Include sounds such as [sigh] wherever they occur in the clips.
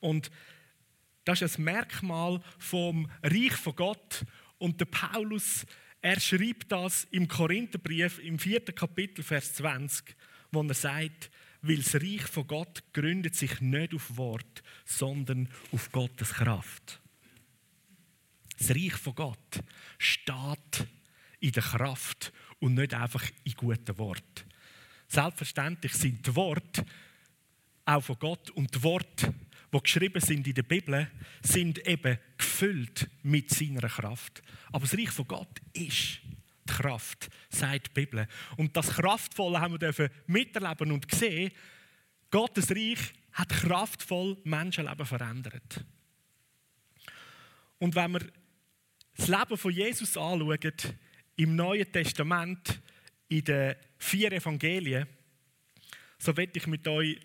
Und das ist ein Merkmal vom Reich von Gott. Und der Paulus, er schreibt das im Korintherbrief im vierten Kapitel, Vers 20, wo er sagt, weil das Reich von Gott gründet sich nicht auf Wort, sondern auf Gottes Kraft. Das Reich von Gott steht in der Kraft und nicht einfach in guten Worten. Selbstverständlich sind die Worte auch von Gott und die Worte, die geschrieben sind in der Bibel, sind eben gefüllt mit seiner Kraft. Aber das Reich von Gott ist die Kraft, sagt die Bibel. Und das Kraftvolle haben wir dürfen miterleben und sehen. Gottes Reich hat kraftvoll Menschenleben verändert. Und wenn wir das Leben von Jesus anschauen, im Neuen Testament, in den vier Evangelien, so werde ich mit euch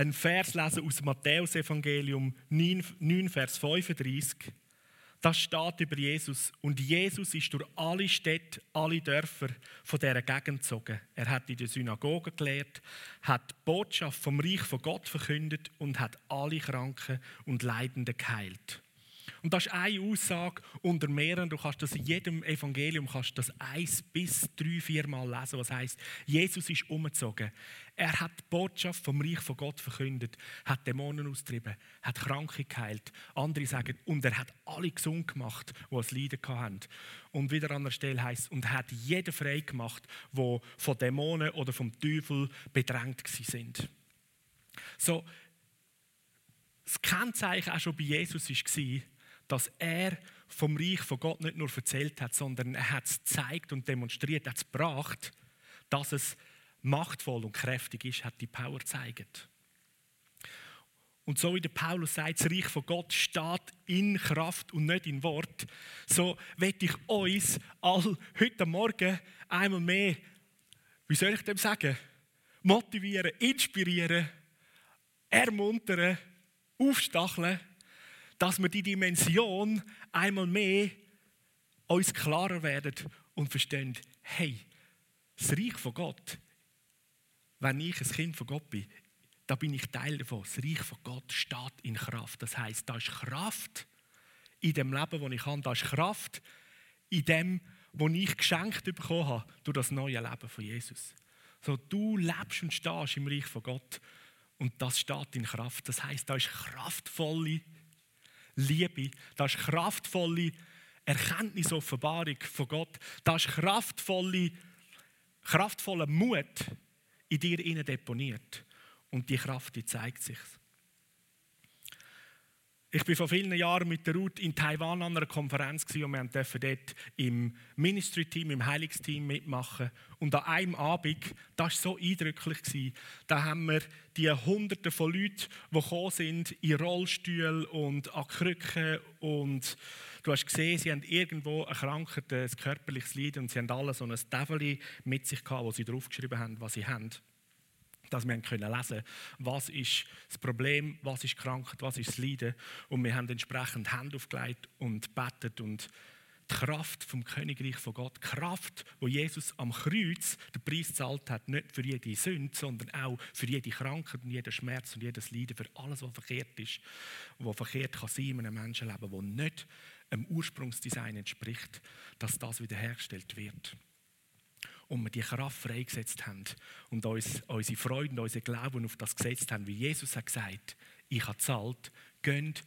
einen Vers lesen aus dem Matthäus-Evangelium 9, 9, Vers 35. Das steht über Jesus. Und Jesus ist durch alle Städte, alle Dörfer von dieser Gegend gezogen. Er hat in der Synagoge gelehrt, hat die Botschaft vom Reich von Gott verkündet und hat alle Kranken und Leidenden geheilt. Und das ist eine Aussage unter mehreren. Du kannst das in jedem Evangelium kannst das eins bis drei, vier Mal lesen, was heißt, Jesus ist umgezogen. Er hat die Botschaft vom Reich von Gott verkündet, hat Dämonen austrieben, hat Kranke geheilt. Andere sagen, und er hat alle gesund gemacht, die es Leiden hatten. Und wieder an der Stelle heißt und hat jeden frei gemacht, wo von Dämonen oder vom Teufel bedrängt sind. So, das Kennzeichen auch schon bei Jesus war, dass er vom Reich von Gott nicht nur erzählt hat, sondern er hat es gezeigt und demonstriert, er hat es gebracht, dass es machtvoll und kräftig ist, hat die Power gezeigt. Und so wie der Paulus sagt, das Reich von Gott steht in Kraft und nicht in Wort, so werde ich uns all heute Morgen einmal mehr, wie soll ich dem sagen, motivieren, inspirieren, ermuntern, aufstacheln, dass wir die Dimension einmal mehr uns klarer werden und verstehen, hey, das Reich von Gott, wenn ich ein Kind von Gott bin, da bin ich Teil davon. Das Reich von Gott steht in Kraft. Das heißt, da ist Kraft in dem Leben, das ich habe. Da ist Kraft in dem, was ich geschenkt bekommen habe durch das neue Leben von Jesus. So, du lebst und stehst im Reich von Gott und das steht in Kraft. Das heißt, da ist kraftvolle Liebe, das ist kraftvolle Erkenntnis, Offenbarung von Gott, das ist kraftvolle, kraftvoller Mut in dir deponiert. Und die Kraft, die zeigt sich. Ich bin vor vielen Jahren mit der Ruth in Taiwan an einer Konferenz und wir durften dort im Ministry-Team, im Heilungsteam mitmachen. Und an einem Abend, das war so eindrücklich, da haben wir die Hunderte von Leuten, die gekommen sind, in Rollstühlen und an Krücken und du hast gesehen, sie haben irgendwo ein Krankheit, ein körperliches Leid und sie haben alle so ein Tafel mit sich gehabt, wo sie draufgeschrieben haben, was sie haben dass wir können lesen was ist das Problem, was ist Krankheit, was ist das Leiden. Und wir haben entsprechend Hände aufgelegt und betet und die Kraft vom Königreich von Gott, die Kraft, wo Jesus am Kreuz den Preis gezahlt hat, nicht für jede Sünde, sondern auch für jede Krankheit und jeden Schmerz und jedes Leiden, für alles, was verkehrt ist, was verkehrt kann sein in einem Menschenleben, das nicht einem Ursprungsdesign entspricht, dass das wiederhergestellt wird und wir die Kraft freigesetzt haben und uns, unsere Freude und unseren Glauben auf das gesetzt haben, wie Jesus hat gesagt, ich habe zahlt, geht,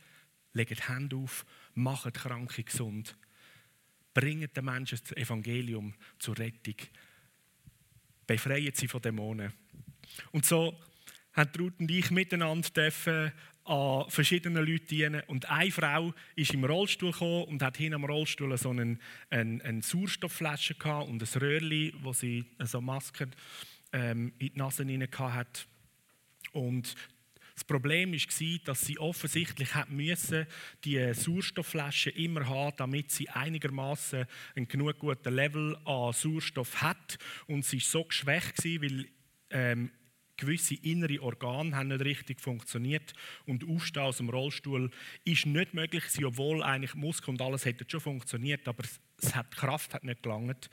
legt Hände auf, macht Kranke gesund, bringt den Menschen das Evangelium zur Rettung, befreit sie von Dämonen. Und so haben Ruth und ich miteinander dürfen an verschiedenen Leuten dienen. Und eine Frau ist im Rollstuhl gekommen und hat hinter am Rollstuhl so einen, einen, eine Sauerstoffflasche gehabt und ein Röhrchen, wo sie so Masken ähm, in die Nase hinein hat. Und das Problem war, dass sie offensichtlich hat müssen, die Sauerstoffflasche immer haben, damit sie einigermaßen einen genug guten Level an Sauerstoff hat. Und sie war so geschwächt, weil ähm, gewisse innere Organe haben nicht richtig funktioniert und Aufstehen aus dem Rollstuhl ist nicht möglich obwohl eigentlich Muskeln und alles hätte schon funktioniert, aber es hat, die Kraft hat nicht gelangt.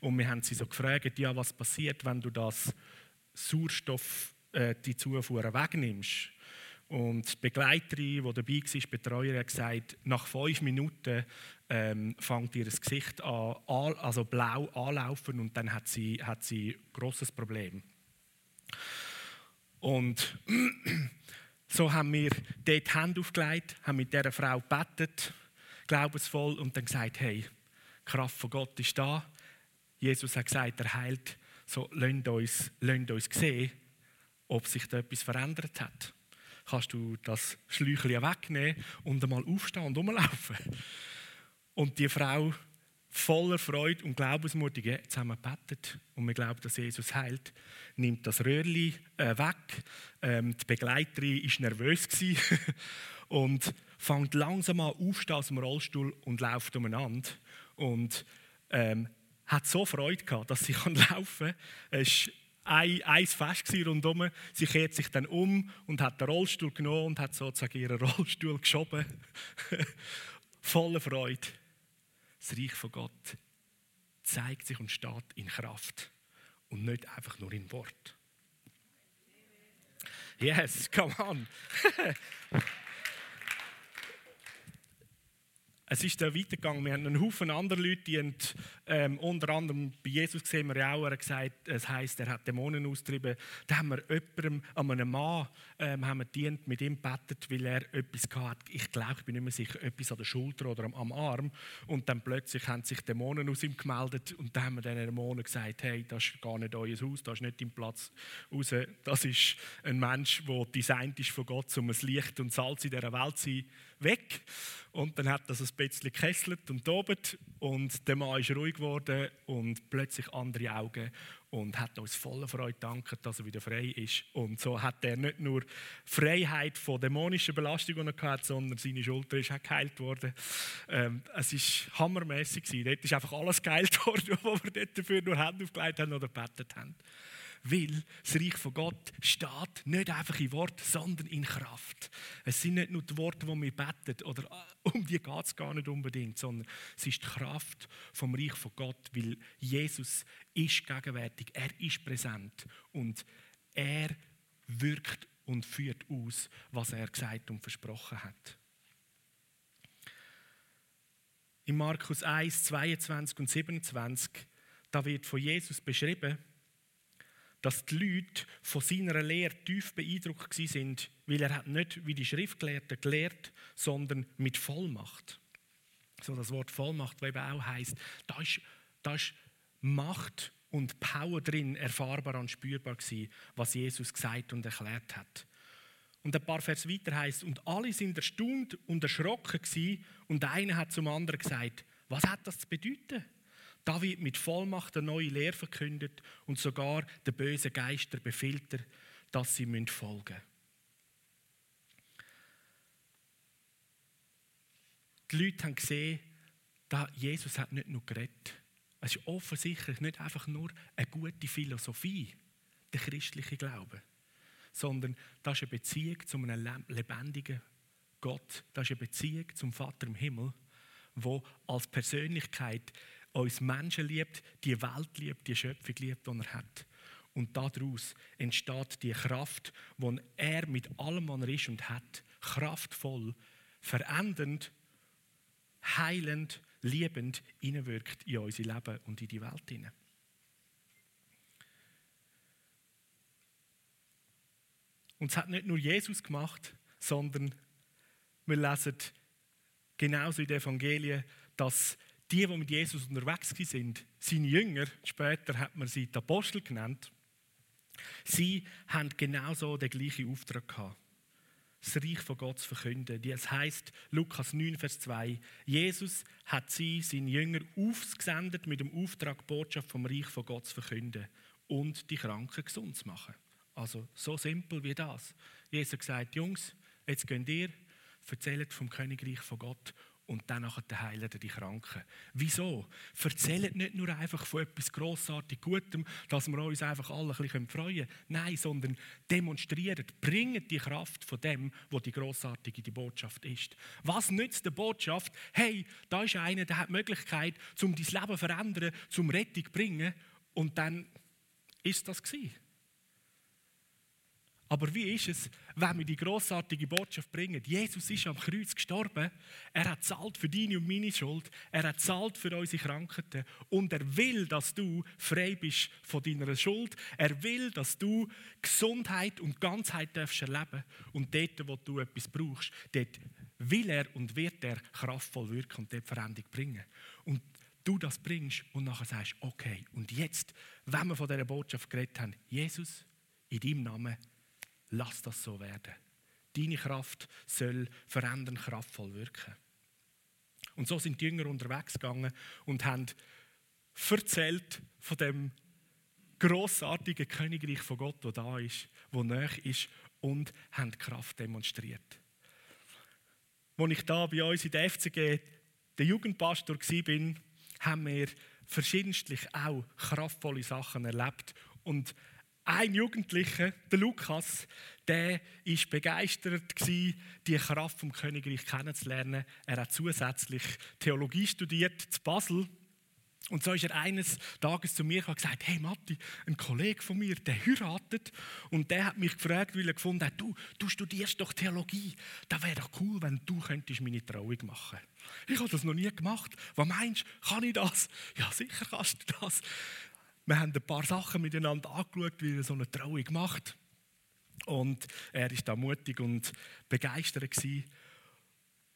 Und wir haben sie so gefragt, ja, was passiert, wenn du das Sauerstoff, äh, die Zufuhr wegnimmst? Und die Begleiterin, die dabei war, die Betreuerin, hat gesagt, nach fünf Minuten ähm, fängt ihr Gesicht an, also blau anlaufen und dann hat sie, hat sie ein grosses Problem. Und [clears throat] so haben wir dort die Hände aufgelegt, haben mit dieser Frau gebetet, glaubensvoll, und dann gesagt, hey, die Kraft von Gott ist da. Jesus hat gesagt, er heilt. So, lasst uns, lasst uns sehen, ob sich da etwas verändert hat. Kannst du das Schläuchchen wegnehmen und einmal aufstehen und rumlaufen? Und die Frau voller Freude und haben wir gebetet und wir glauben, dass Jesus heilt, nimmt das Röhrli äh, weg. Ähm, die Begleiterin war nervös [laughs] und fängt langsam an aufstehen aus dem Rollstuhl und läuft umeinander. Und ähm, hat so Freude gehabt, dass sie [laughs] kann laufen. Es war ein, ein Fest rundherum. Sie kehrt sich dann um und hat den Rollstuhl genommen und hat sozusagen ihren [laughs] Rollstuhl geschoben. Voller Freude das Reich von Gott zeigt sich und steht in Kraft und nicht einfach nur in Wort. Yes, come on. [laughs] Es ist dann weitergegangen. Wir haben einen Haufen andere Leute, die haben, ähm, unter anderem bei Jesus gesehen wir auch, er hat gesagt, es heisst, er hat Dämonen austrieben. Da haben wir jemandem, an einem Mann, ähm, haben wir dient, mit ihm gebetet, weil er etwas hatte. Ich glaube, ich bin nicht mehr sicher, etwas an der Schulter oder am, am, Arm. Und dann plötzlich haben sich Dämonen aus ihm gemeldet und dann haben wir den Dämonen gesagt, hey, das ist gar nicht euer Haus, das ist nicht dein Platz raus. Das ist ein Mensch, der designt ist von Gott, um ein Licht und Salz in dieser Welt zu sein weg. Und dann hat das ein bisschen gekesselt und tobet und der Mann ist ruhig geworden und plötzlich andere Augen und hat uns voller Freude danken, dass er wieder frei ist. Und so hat er nicht nur Freiheit von dämonischen Belastungen gehabt, sondern seine Schulter ist auch geheilt worden. Ähm, es war hammermäßig. Dort ist einfach alles geheilt [laughs] worden, wo wir dort dafür nur Hände aufgelegt haben oder gebetet haben. Weil das Reich von Gott steht nicht einfach in Wort, sondern in Kraft. Es sind nicht nur die Worte, die wir beten, oder äh, um die geht es gar nicht unbedingt, sondern es ist die Kraft vom Reich von Gott, weil Jesus ist gegenwärtig, er ist präsent und er wirkt und führt aus, was er gesagt und versprochen hat. In Markus 1, 22 und 27, da wird von Jesus beschrieben, dass die Leute von seiner Lehre tief beeindruckt sind, weil er hat nicht wie die Schriftgelehrten gelehrt, sondern mit Vollmacht. So das Wort Vollmacht, das eben auch heißt, da ist, da ist Macht und Power drin erfahrbar und spürbar gewesen, was Jesus gesagt und erklärt hat. Und ein paar Vers weiter heißt und alle sind erstaunt und erschrocken gewesen, und einer hat zum anderen gesagt, was hat das zu bedeuten? Da wird mit Vollmacht eine neue Lehre verkündet und sogar der böse Geister befiehlt dass sie folgen müssen. Die Leute haben gesehen, dass Jesus hat nicht nur geredet. Es ist offensichtlich nicht einfach nur eine gute Philosophie, der christliche Glaube, sondern das ist eine Beziehung zu einem lebendigen Gott. Das ist eine Beziehung zum Vater im Himmel, wo als Persönlichkeit uns Menschen liebt, die Welt liebt, die Schöpfung liebt, die er hat. Und daraus entsteht die Kraft, die er mit allem, was er ist und hat, kraftvoll, verändernd, heilend, liebend hineinwirkt in unser Leben und in die Welt hinein. Und es hat nicht nur Jesus gemacht, sondern wir lesen genauso in den Evangelien, dass die, die mit Jesus unterwegs sind, seine Jünger, später hat man sie die Apostel genannt, sie haben genauso den gleichen Auftrag gehabt. Das Reich von Gott zu verkünden. Das heißt Lukas 9, Vers 2. Jesus hat sie, seine Jünger, aufgesendet mit dem Auftrag, Botschaft vom Reich von Gott zu verkünden und die Kranken gesund zu machen. Also so simpel wie das. Jesus gesagt, Jungs, jetzt gehen ihr, erzählt vom Königreich von Gott und dann heilen die Kranken. Wieso? Erzählt nicht nur einfach von etwas grossartig Gutem, dass wir uns einfach alle ein bisschen freuen können. Nein, sondern demonstriert, bringt die Kraft von dem, wo die grossartige die Botschaft ist. Was nützt der Botschaft? Hey, da ist einer, der hat die Möglichkeit, zum dein Leben zu verändern, zum Rettung zu bringen. Und dann ist das gewesen. Aber wie ist es, wenn wir die großartige Botschaft bringen? Jesus ist am Kreuz gestorben. Er hat zahlt für deine und meine Schuld. Er hat zahlt für unsere Krankheiten. Und er will, dass du frei bist von deiner Schuld. Er will, dass du Gesundheit und Ganzheit darfst erleben. Und dort, wo du etwas brauchst, dort will er und wird er kraftvoll wirken und dort Veränderung bringen. Und du das bringst und nachher sagst, okay, und jetzt, wenn wir von dieser Botschaft geredet haben, Jesus, in deinem Namen, lass das so werden. Deine Kraft soll verändern, kraftvoll wirken. Und so sind die Jünger unterwegs gegangen und haben erzählt von dem großartigen Königreich von Gott, wo da ist, wo näher ist und haben Kraft demonstriert. Als ich da bei uns in der FCG der Jugendpastor war, haben wir verschiedentlich auch kraftvolle Sachen erlebt und ein Jugendlicher, der Lukas, der ist begeistert die Kraft vom Königreich kennenzulernen. Er hat zusätzlich Theologie studiert zu Basel. Und so ist er eines Tages zu mir und gesagt: Hey Matti, ein Kollege von mir, der heiratet. Und der hat mich gefragt, weil er gefunden hat: Du, du studierst doch Theologie. Da wäre doch cool, wenn du könntest meine Trauung machen. Ich habe das noch nie gemacht. Was meinst du? Kann ich das? Ja, sicher kannst du das. Wir haben ein paar Sachen miteinander angeschaut, wie er so eine Trauung macht. Und er war da mutig und begeistert. Gewesen.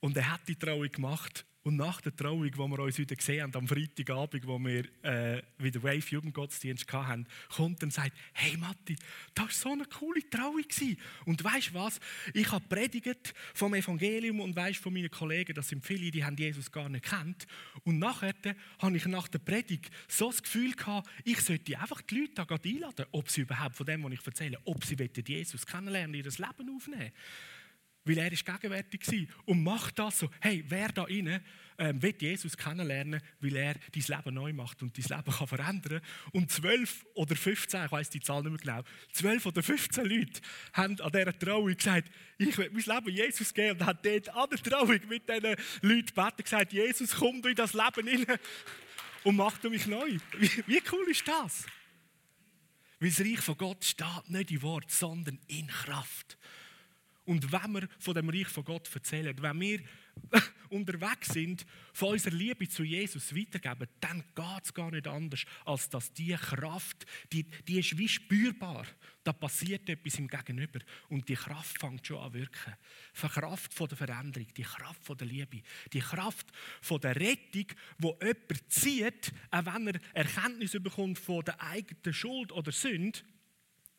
Und er hat die Trauung gemacht und nach der Trauung, wo wir uns wieder gesehen haben, am Freitagabend, wo wir äh, wieder Wave Jugendgottesdienst hatten, kommt und sagt: Hey Matti, das war so eine coole Trauung. Gewesen. Und weißt du was? Ich habe predigt vom Evangelium und weißt von meinen Kollegen, das sind viele, die haben Jesus gar nicht kennt. Und nachher habe ich nach der Predigt so das Gefühl gehabt, ich sollte einfach die Leute da einladen, ob sie überhaupt von dem, was ich erzähle, ob sie Jesus kennenlernen, ihr Leben aufnehmen weil er ist gegenwärtig war und macht das so, hey, wer da rein ähm, will Jesus kennenlernen, weil er dein Leben neu macht und dein Leben kann verändern. Und zwölf oder 15, ich weiß die Zahl nicht mehr genau, zwölf oder 15 Leute haben an dieser Trauung gesagt, ich will mein Leben Jesus geben und hat dort an der Trauung mit diesen Leuten gebeten gesagt, Jesus, komm du in das Leben rein und mach du mich neu. Wie, wie cool ist das? Weil das Reich von Gott steht nicht in Wort, sondern in Kraft. Und wenn wir von dem Reich von Gott erzählen, wenn wir [laughs] unterwegs sind, von unserer Liebe zu Jesus weitergeben, dann geht es gar nicht anders, als dass diese Kraft, die, die ist wie spürbar. Da passiert etwas im Gegenüber und die Kraft fängt schon an wirken. Die Kraft von der Veränderung, die Kraft von der Liebe, die Kraft von der Rettung, wo jemand zieht, auch wenn er Erkenntnis bekommt von der eigenen Schuld oder Sünde,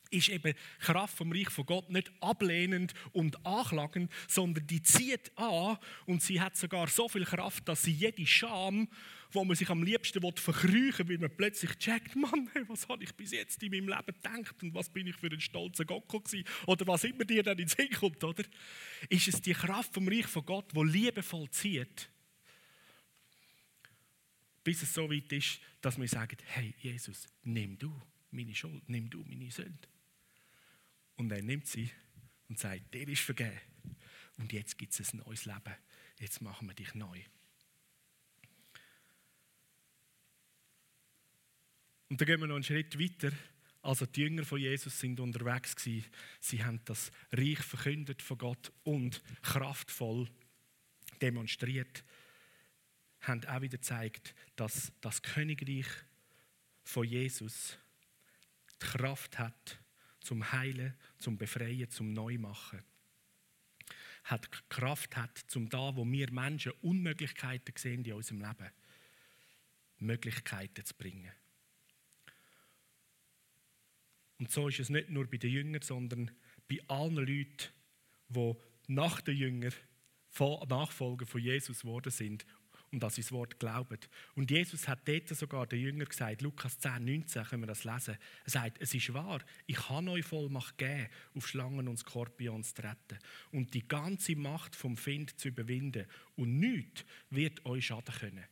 ist eben Kraft vom Reich von Gott nicht ablehnend und anklagend, sondern die zieht an und sie hat sogar so viel Kraft, dass sie jede Scham, wo man sich am liebsten verkrüchen will, weil man plötzlich checkt, Mann, was habe ich bis jetzt in meinem Leben gedacht und was bin ich für ein stolzer Gott gewesen oder was immer dir dann ins Sinn kommt, oder? Ist es die Kraft vom Reich von Gott, wo liebevoll zieht, bis es so weit ist, dass wir sagen, hey Jesus, nimm du meine Schuld, nimm du meine Sünde. Und er nimmt sie und sagt, der ist vergeben. Und jetzt gibt es ein neues Leben. Jetzt machen wir dich neu. Und dann gehen wir noch einen Schritt weiter. Also die Jünger von Jesus sind unterwegs gewesen. Sie haben das Reich verkündet von Gott und kraftvoll demonstriert. Haben auch wieder gezeigt, dass das Königreich von Jesus die Kraft hat, zum Heilen, zum Befreien, zum Neumachen. Hat Kraft hat, zum da, wo wir Menschen Unmöglichkeiten sehen in unserem Leben, Möglichkeiten zu bringen. Und so ist es nicht nur bei den Jüngern, sondern bei allen Leuten, die nach den Jüngern Nachfolger von Jesus geworden sind und an sein Wort glauben. Und Jesus hat dort sogar den Jüngern gesagt, Lukas 10, 19 können wir das lesen. Er sagt, es ist wahr, ich habe euch Vollmacht gegeben, auf Schlangen und Skorpions zu retten und die ganze Macht vom Find zu überwinden und nichts wird euch schaden können.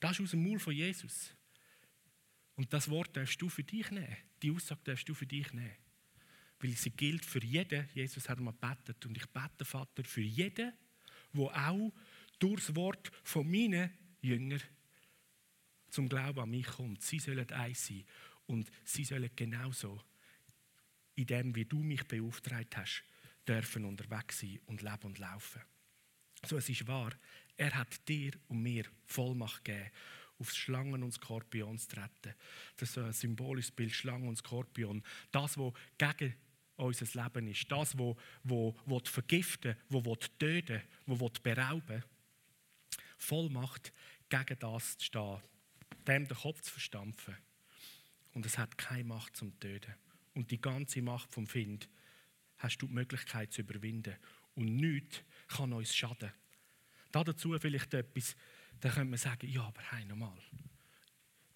Das ist aus dem Maul von Jesus. Und das Wort darfst du für dich nehmen. Die Aussage darfst du für dich nehmen. Weil sie gilt für jeden. Jesus hat mal gebetet. Und ich bete, Vater, für jeden, der auch durchs Wort von meinen Jüngern zum Glauben an mich kommt. Sie sollen eins sein und sie sollen genauso in dem, wie du mich beauftragt hast, dürfen unterwegs sein und leben und laufen. So, es ist wahr, er hat dir und mir Vollmacht gegeben, auf Schlangen und Skorpion zu treten. Das ist ein symbolisches Bild, Schlangen und Skorpion. Das, was gegen unser Leben ist. Das, was wo, wo vergiften wo, wo töten wo berauben Vollmacht, gegen das zu stehen, dem den Kopf zu verstampfen. Und es hat keine Macht zum Töten. Und die ganze Macht vom Find hast du die Möglichkeit zu überwinden. Und nichts kann uns schaden. dazu vielleicht etwas, da können wir sagen, ja, aber hey, nochmal.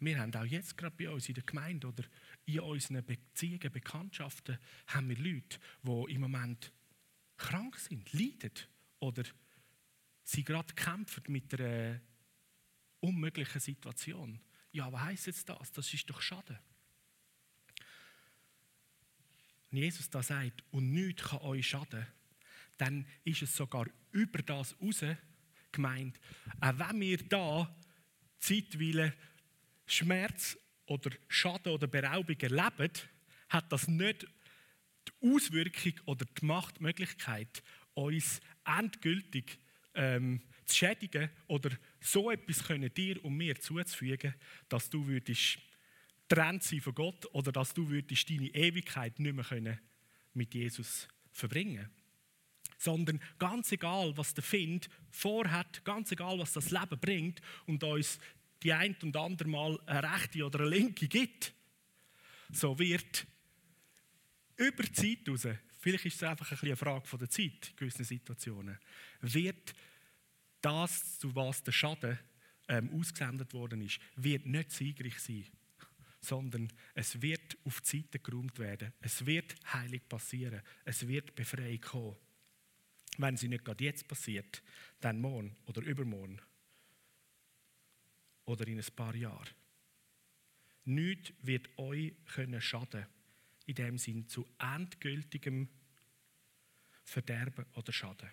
Wir haben auch jetzt gerade bei uns in der Gemeinde oder in unseren Beziehungen, Bekanntschaften, haben wir Leute, die im Moment krank sind, leiden oder sie gerade kämpfen mit einer unmöglichen Situation. Ja, was heisst jetzt das? Das ist doch schade. Wenn Jesus da sagt, und nichts kann euch schaden, dann ist es sogar über das raus gemeint. Auch wenn wir da zeitweise Schmerz oder Schaden oder Beraubung erleben, hat das nicht die Auswirkung oder die Machtmöglichkeit, uns endgültig ähm, zu schädigen oder so etwas können dir und mir zuzufügen, dass du würdest trennt sein von Gott oder dass du würdest deine Ewigkeit nicht mehr können mit Jesus verbringen. Sondern ganz egal, was der Find vorhat, ganz egal, was das Leben bringt und uns die ein und andere Mal eine rechte oder eine linke gibt, so wird über die Zeit raus, vielleicht ist es einfach ein eine Frage der Zeit in gewissen Situationen, wird das, zu was der Schaden ähm, ausgesendet worden ist, wird nicht siegreich sein, sondern es wird auf die Seite geräumt werden. Es wird heilig passieren. Es wird Befreiung kommen. Wenn sie nicht gerade jetzt passiert, dann morgen oder übermorgen oder in ein paar Jahren. Nichts wird euch können schaden, in dem Sinn zu endgültigem Verderben oder Schaden.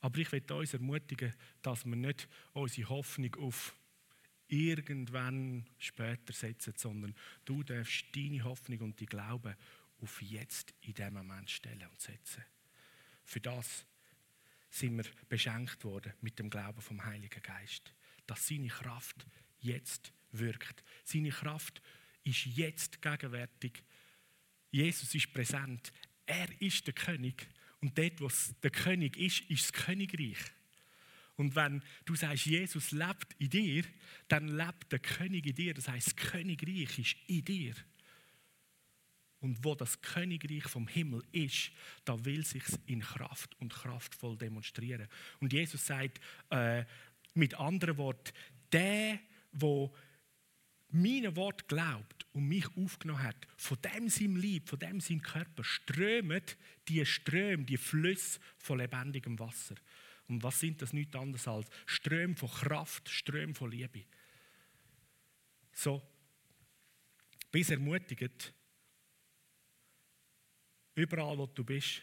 Aber ich will uns ermutigen, dass wir nicht unsere Hoffnung auf irgendwann später setzen, sondern du darfst deine Hoffnung und die Glaube auf jetzt in dem Moment stellen und setzen. Für das sind wir beschenkt worden mit dem Glauben vom Heiligen Geist, dass seine Kraft jetzt wirkt. Seine Kraft ist jetzt gegenwärtig. Jesus ist präsent. Er ist der König. Und dort, wo der König ist, ist das Königreich. Und wenn du sagst, Jesus lebt in dir, dann lebt der König in dir. Das heißt, das Königreich ist in dir. Und wo das Königreich vom Himmel ist, da will sich in Kraft und kraftvoll demonstrieren. Und Jesus sagt äh, mit anderen Worten, der, wo mein Wort glaubt und mich aufgenommen hat, von dem sein Lieb, von dem sein Körper strömen die Ströme, die Flüsse von lebendigem Wasser. Und was sind das nichts anderes als Ströme von Kraft, Ströme von Liebe. So, bis ermutigt, überall wo du bist,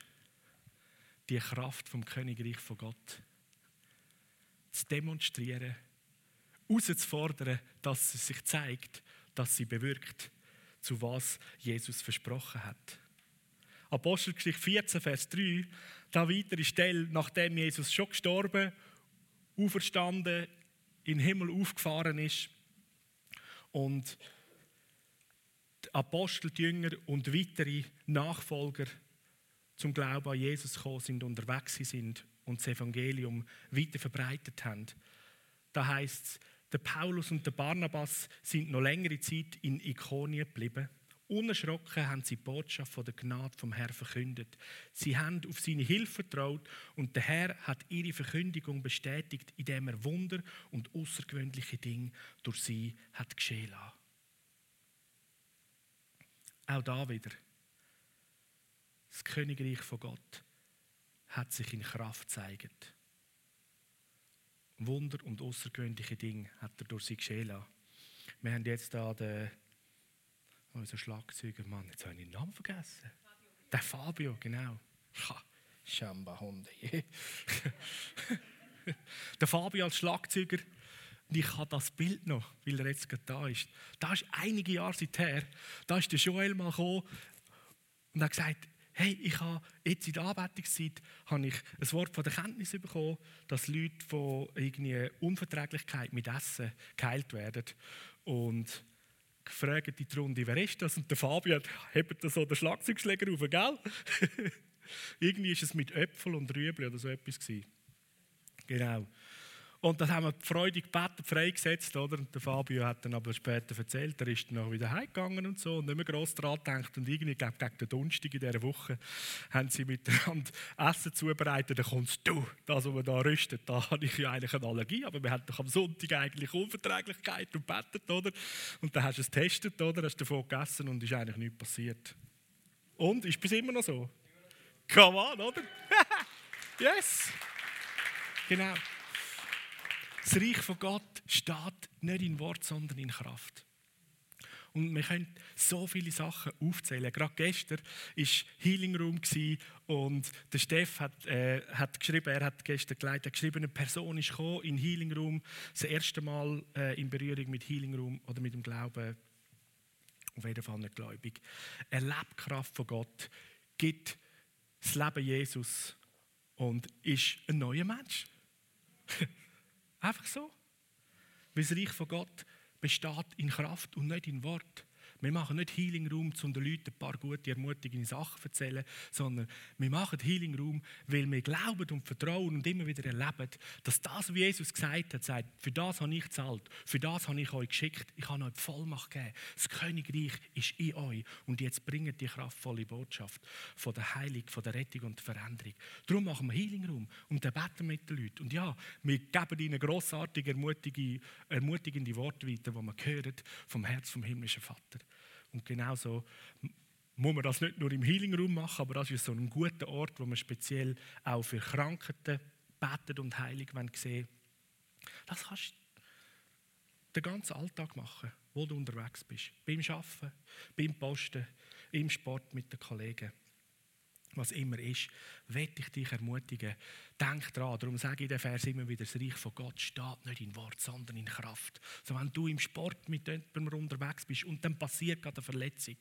die Kraft vom Königreich von Gott zu demonstrieren, herauszufordern, dass sie sich zeigt, dass sie bewirkt, zu was Jesus versprochen hat. Apostelgeschichte 14, Vers 3, da weitere Stelle, nachdem Jesus schon gestorben, auferstanden, in den Himmel aufgefahren ist und die Apostel, die Jünger und weitere Nachfolger zum Glauben an Jesus gekommen sind, unterwegs sind und das Evangelium weiter verbreitet haben. Da heißt es, der Paulus und der Barnabas sind noch längere Zeit in Ikonien geblieben. Unerschrocken haben sie die Botschaft von der Gnade vom Herrn verkündet. Sie haben auf seine Hilfe vertraut und der Herr hat ihre Verkündigung bestätigt, indem er Wunder und außergewöhnliche Dinge durch sie hat geschehen lassen. Auch da wieder. Das Königreich von Gott hat sich in Kraft gezeigt. Wunder und außergewöhnliche Dinge hat er durch sie geschehen lassen. Wir haben jetzt da den, unser Schlagzeuger, Mann, jetzt habe ich den Namen vergessen. Fabio. Der Fabio, genau. Ha, Schamba Hunde. [laughs] der Fabio als Schlagzeuger, Und ich habe das Bild noch, weil er jetzt gerade da ist. Da ist einige Jahre seither, da ist der Joel mal gekommen und hat gesagt, hey, ich habe jetzt in der Anbetungszeit habe ich ein Wort von der Kenntnis bekommen, dass Leute von irgendwie Unverträglichkeit mit Essen geheilt werden. Und gefragt in die Runde, wer ist das? Und der Fabian hebt da so den Schlagzeugschläger auf, gell? [laughs] Irgendwie ist es mit Äpfel und Rüebli oder so etwas. Genau. Und dann haben wir freudig gebeten, freigesetzt, oder? Und der Fabio hat dann aber später erzählt, er ist dann auch wieder heimgegangen und so und nicht mehr gross daran gedacht. Und irgendwie gegen, gegen den Donnerstag in dieser Woche haben sie miteinander Essen zubereitet. Dann kommst du, das, was wir da rüsten, da habe ich ja eigentlich eine Allergie, aber wir hatten doch am Sonntag eigentlich Unverträglichkeit und betet, oder? Und dann hast du es getestet, oder? Hast davon gegessen und ist eigentlich nichts passiert. Und, ist bis immer noch so? Come on, oder? [laughs] yes! Genau. Das Reich von Gott steht nicht in Wort, sondern in Kraft. Und wir können so viele Sachen aufzählen. Gerade gestern war Healing Room und der Steff hat, äh, hat geschrieben, er hat gestern geleitet, geschrieben, eine Person ist gekommen in Healing Room, das erste Mal äh, in Berührung mit Healing Room oder mit dem Glauben, auf jeden Fall nicht gläubig. Er lebt die Kraft von Gott, gibt das Leben Jesus und ist ein neuer Mensch. [laughs] Einfach so. Weil das Reich von Gott besteht in Kraft und nicht in Wort. Wir machen nicht Healing Room, um den Leuten ein paar gute, ermutigende Sachen zu erzählen, sondern wir machen Healing Room, weil wir glauben und vertrauen und immer wieder erleben, dass das, wie Jesus gesagt hat, sagt, für das habe ich gezahlt, für das habe ich euch geschickt, ich habe euch die Vollmacht gegeben. Das Königreich ist in euch und jetzt bringt die kraftvolle Botschaft von der Heilung, von der Rettung und der Veränderung. Darum machen wir Healing Room und dann beten mit den Leuten. Und ja, wir geben ihnen grossartige, ermutigende, Worte weiter, die man hört vom Herz vom himmlischen Vater. Und genauso muss man das nicht nur im Healing Room machen, aber das ist so ein guter Ort, wo man speziell auch für Krankheiten betet und Heilung sehen Das kannst du den ganzen Alltag machen, wo du unterwegs bist. Beim Arbeiten, beim Posten, im Sport mit den Kollegen was immer ist, werde ich dich ermutigen. Denk dran, darum sage ich den Vers immer wieder, das Reich von Gott steht nicht in Wort, sondern in Kraft. So, wenn du im Sport mit jemandem unterwegs bist und dann passiert gerade eine Verletzung,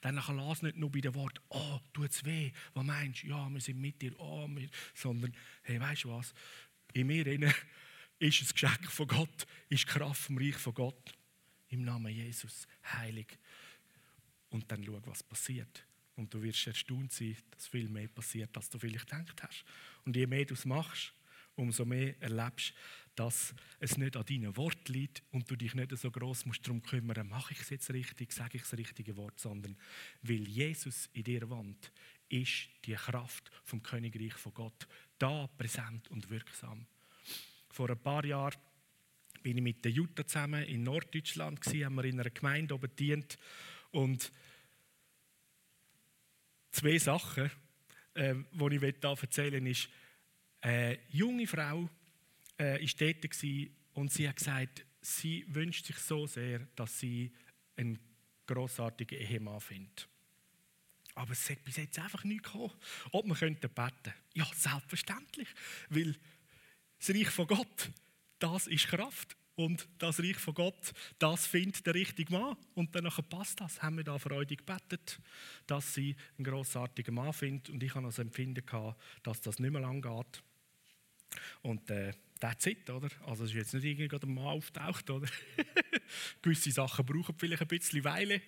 dann lass nicht nur bei dem Wort, oh, tut es weh, was meinst du? Ja, wir sind mit dir, oh, wir, sondern, hey, weißt du was, in mir ist das Geschenk von Gott, ist Kraft vom Reich von Gott. Im Namen Jesus, heilig. Und dann schau, was passiert. Und du wirst erstaunt sein, dass viel mehr passiert, als du vielleicht gedacht hast. Und je mehr du es machst, umso mehr erlebst dass es nicht an deinen Wort liegt und du dich nicht so groß musst darum kümmern, mache ich es jetzt richtig, sage ich das richtige Wort, sondern weil Jesus in dir wohnt, ist die Kraft vom Königreich von Gott da, präsent und wirksam. Vor ein paar Jahren bin ich mit den Jutta zusammen in Norddeutschland haben wir in einer Gemeinde oben dient und zwei Sachen, äh, die ich da erzählen ist, eine junge Frau äh, war dort und sie hat gesagt, sie wünscht sich so sehr, dass sie einen grossartigen Ehemann findet. Aber es hat bis jetzt einfach nichts gekommen. Ob man könnte beten Ja, selbstverständlich. Weil das Reich von Gott, das ist Kraft. Und das Reich von Gott, das findet der richtige Mann. Und dann passt das. Haben wir da freudig gebetet, dass sie einen grossartigen Mann findet. Und ich habe das Empfinden gehabt, dass das nicht mehr lang geht. Und äh, that's it, oder? Also es ist jetzt nicht irgendwie ein Mann auftaucht, oder? [laughs] Gewisse Sachen brauchen vielleicht ein bisschen Weile.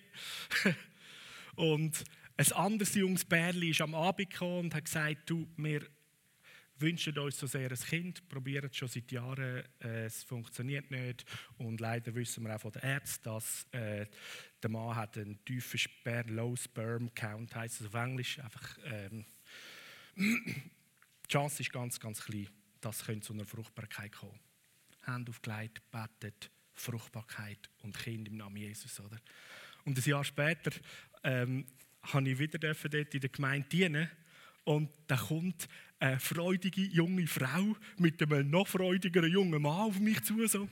[laughs] und ein anderes junges Bärli ist am Abend gekommen und hat gesagt, du, wir wünschen uns so sehr ein Kind, probieren schon seit Jahren, äh, es funktioniert nicht. Und leider wissen wir auch von den Ärzten, dass äh, der Mann hat einen tiefen Sperm, Low Sperm Count, heißt es auf Englisch. Einfach, ähm, die Chance ist ganz, ganz klein, dass es zu einer Fruchtbarkeit kommen Hand aufgelegt, betet, Fruchtbarkeit und Kind im Namen Jesus. Oder? Und ein Jahr später ähm, habe ich wieder dort in der Gemeinde dienen und da kommt eine freudige junge Frau mit einem noch freudigeren jungen Mann auf mich zu. So.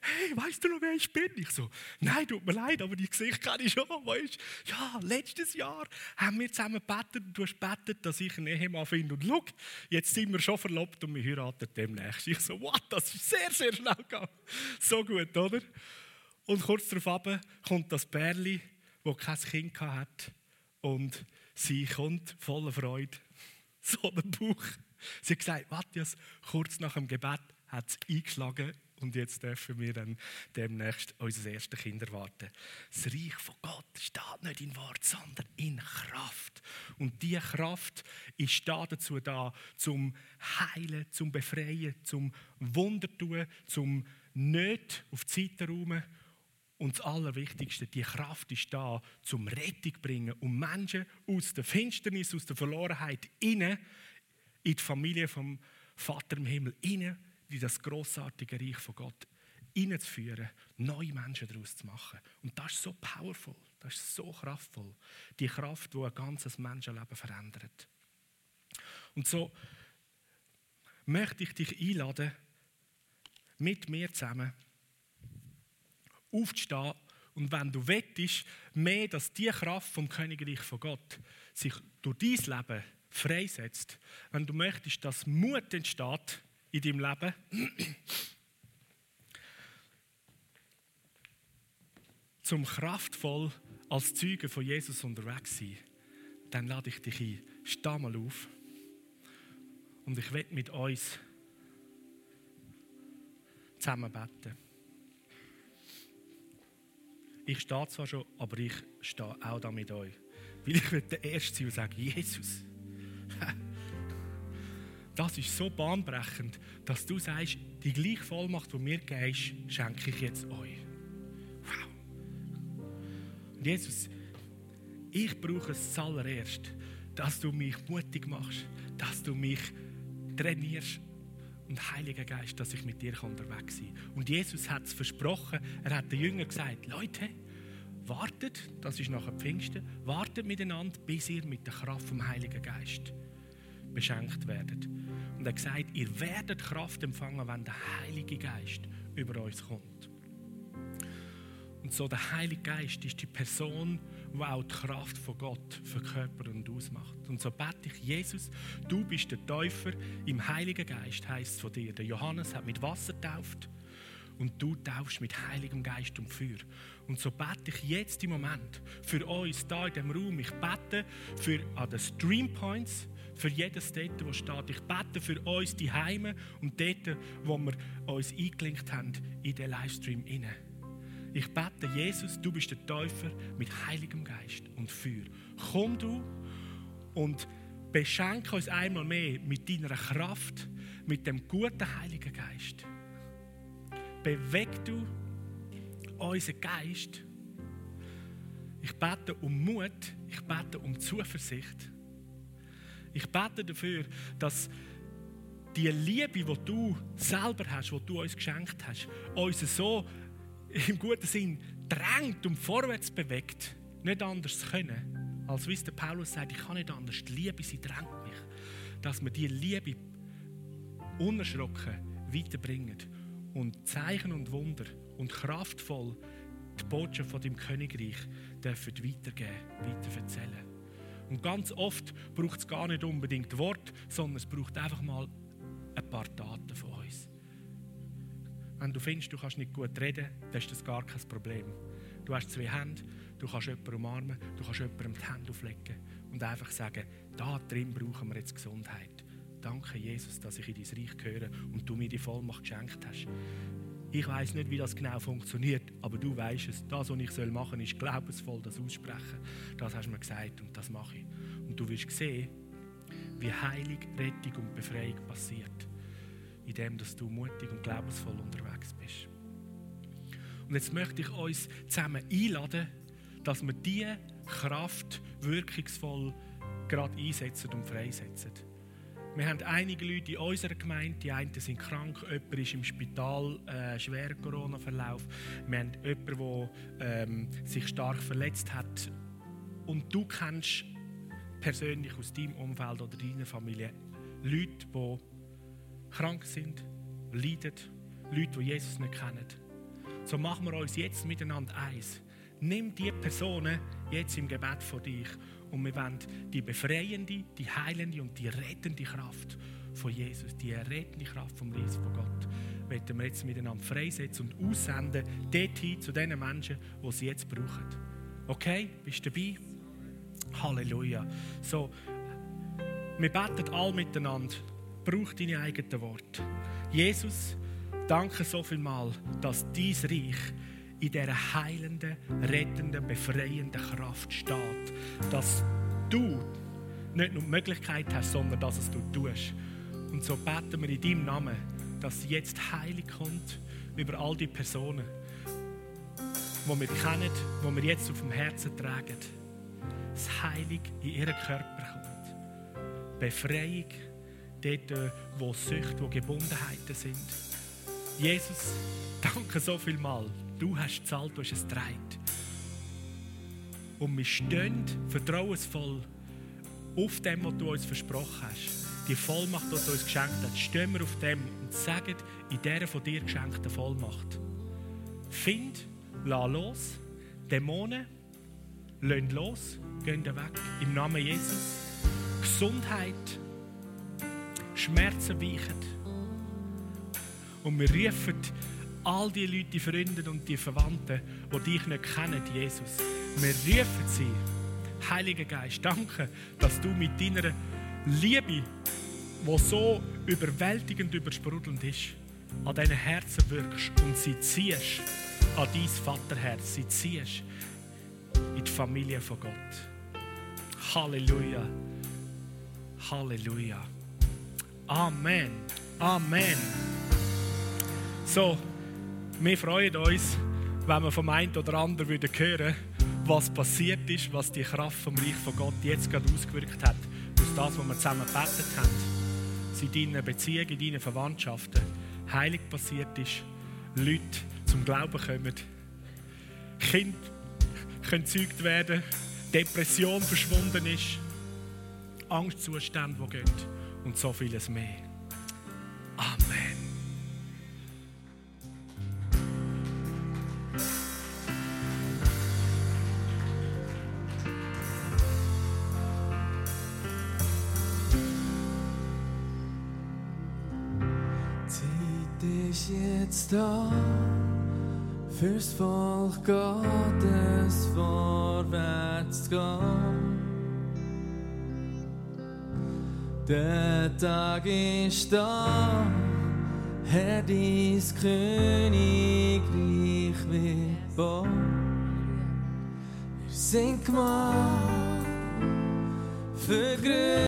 hey, weißt du noch, wer ich bin? Ich so, nein, tut mir leid, aber die Gesicht kenne ich schon. Weißt? Ja, letztes Jahr haben wir zusammen gebetet und du hast gebetet, dass ich einen Ehemann finde. Und schau, jetzt sind wir schon verlobt und wir heiraten demnächst. Ich so, what, das ist sehr, sehr schnell gegangen. So gut, oder? Und kurz darauf kommt das Bärli, das kein Kind hat und sie kommt voller Freude, [laughs] so einen Bauch. Sie hat gesagt, Matthias, kurz nach dem Gebet hat es eingeschlagen und jetzt dürfen wir dann demnächst unser erstes Kind erwarten. Das Reich von Gott steht nicht in Wort, sondern in Kraft. Und diese Kraft ist da dazu da, zum Heilen, zum Befreien, zum Wunder tun, zum nicht auf die Seite räumen. Und das Allerwichtigste, die Kraft ist da, zum Rettung zu bringen, um Menschen aus der Finsternis, aus der Verlorenheit, in die Familie vom Vater im Himmel, innen in das großartige Reich von Gott hineinzuführen, neue Menschen daraus zu machen. Und das ist so powerful, das ist so kraftvoll. Die Kraft, die ein ganzes Menschenleben verändert. Und so möchte ich dich einladen, mit mir zusammen aufzustehen und wenn du wettest, mehr, dass die Kraft vom Königreich von Gott sich durch dein Leben freisetzt, wenn du möchtest, dass Mut entsteht in deinem Leben, [clears throat] zum kraftvoll als Zeuge von Jesus unterwegs sein, dann lade ich dich ein. Steh mal auf. Und ich werde mit uns zusammen beten. Ich stehe zwar schon, aber ich stehe auch da mit euch. Weil ich will der Erste sein und sagen, Jesus, [laughs] das ist so bahnbrechend, dass du sagst, die gleiche Vollmacht, die mir gibst, schenke ich jetzt euch. Wow. Und Jesus, ich brauche es zuallererst, dass du mich mutig machst, dass du mich trainierst und Heiliger Geist, dass ich mit dir unterwegs sein kann. Und Jesus hat es versprochen, er hat den Jüngern gesagt, Leute, wartet, das ist nachher Pfingsten, wartet miteinander, bis ihr mit der Kraft vom Heiligen Geist beschenkt werdet. Und er hat gesagt, ihr werdet Kraft empfangen, wenn der Heilige Geist über uns kommt. Und so der Heilige Geist ist die Person, die auch die Kraft von Gott verkörpert und ausmacht. Und so bete ich, Jesus, du bist der Täufer im Heiligen Geist, heißt es von dir. Der Johannes hat mit Wasser getauft und du taufst mit Heiligem Geist und Feuer. Und so bete ich jetzt im Moment für uns da in dem Raum. Ich bete für an den Stream Points, für jedes dort, wo steht. Ich bete für uns die Heime und dort, wo wir uns eingelinkt haben in den Livestream inne. Ich bete, Jesus, du bist der Täufer mit Heiligem Geist und Feuer. Komm du und beschenke uns einmal mehr mit deiner Kraft, mit dem guten Heiligen Geist. Beweg du unseren Geist. Ich bete um Mut, ich bete um Zuversicht. Ich bete dafür, dass die Liebe, die du selber hast, die du uns geschenkt hast, uns so im guten Sinn drängt und vorwärts bewegt, nicht anders können, als wie es der Paulus sagt, ich kann nicht anders. Die Liebe, sie drängt mich. Dass wir die Liebe unerschrocken weiterbringen und Zeichen und Wunder und kraftvoll die Botschaft von dem Königreich dürfen weitergeben, weiter erzählen. Und ganz oft braucht es gar nicht unbedingt Wort, sondern es braucht einfach mal ein paar Taten von uns. Wenn du findest, du kannst nicht gut reden, dann ist das gar kein Problem. Du hast zwei Hände, du kannst jemanden umarmen, du kannst jemandem die Hände auflegen und einfach sagen, da drin brauchen wir jetzt Gesundheit. Danke, Jesus, dass ich in dein Reich gehöre und du mir die Vollmacht geschenkt hast. Ich weiß nicht, wie das genau funktioniert, aber du weißt es. Das, was ich machen soll, ist glaubensvoll das aussprechen. Das hast du mir gesagt und das mache ich. Und du wirst sehen, wie Heilig, Rettung und Befreiung passiert, indem dass du mutig und glaubensvoll unterwegs bist. Und jetzt möchte ich uns zusammen einladen, dass wir diese Kraft wirkungsvoll gerade einsetzen und freisetzen. Wir haben einige Leute in unserer Gemeinde, die einen sind krank, jemand ist im Spital, äh, schwerer Corona-Verlauf. Wir haben jemanden, der ähm, sich stark verletzt hat. Und du kennst persönlich aus deinem Umfeld oder deiner Familie Leute, die krank sind, leiden, Leute, die Jesus nicht kennen. So machen wir uns jetzt miteinander eins. Nimm die Personen jetzt im Gebet von dich und wir wollen die befreiende, die heilende und die rettende Kraft von Jesus, die rettende Kraft vom Ries von Gott, werden wir jetzt miteinander freisetzen und aussenden, dorthin zu den Menschen, die sie jetzt brauchen. Okay? Bist du dabei? Halleluja. So, wir beten alle miteinander. Brauch deine eigenen Worte. Jesus, danke so viel mal, dass dein Reich in dieser heilenden, rettenden, befreienden Kraft steht. Dass du nicht nur die Möglichkeit hast, sondern dass es du tust. Und so beten wir in deinem Namen, dass jetzt Heilung kommt über all die Personen, die wir kennen, die wir jetzt auf dem Herzen tragen. Dass Heilung in ihren Körper kommt. Befreiung dort, wo Sucht, wo Gebundenheiten sind. Jesus, [laughs] danke so viel mal. Du hast gezahlt, du hast es getragen. Und wir stehen vertrauensvoll auf dem, was du uns versprochen hast. Die Vollmacht, die du uns geschenkt hast, stehen wir auf dem und sagen in dieser von dir geschenkten Vollmacht. Find, lass los, Dämonen, lass los, gehen weg. Im Namen Jesus. Gesundheit, Schmerzen weichen. Und wir rufen all die Leute, die Freunde und die Verwandten, die dich nicht kennen, Jesus. Wir rufen sie. Heiliger Geist, danke, dass du mit deiner Liebe, die so überwältigend übersprudelnd ist, an diesen Herzen wirkst und sie ziehst an dein Vaterherz, sie ziehst in die Familie von Gott. Halleluja. Halleluja. Amen. Amen. So, wir freuen uns, wenn wir vom einen oder anderen hören würden, was passiert ist, was die Kraft vom Reich von Gott jetzt gerade ausgewirkt hat. Aus das, was wir zusammen gebetet haben. In deinen Beziehungen, in deinen Verwandtschaften heilig passiert ist, Leute zum Glauben kommen, Kinder können gezeugt werden, Depression verschwunden ist, Angstzustände, die gehen und so vieles mehr. Der Tag ist da, Herr, dein Königreich wird bauen. Wir sind gemacht für Grün.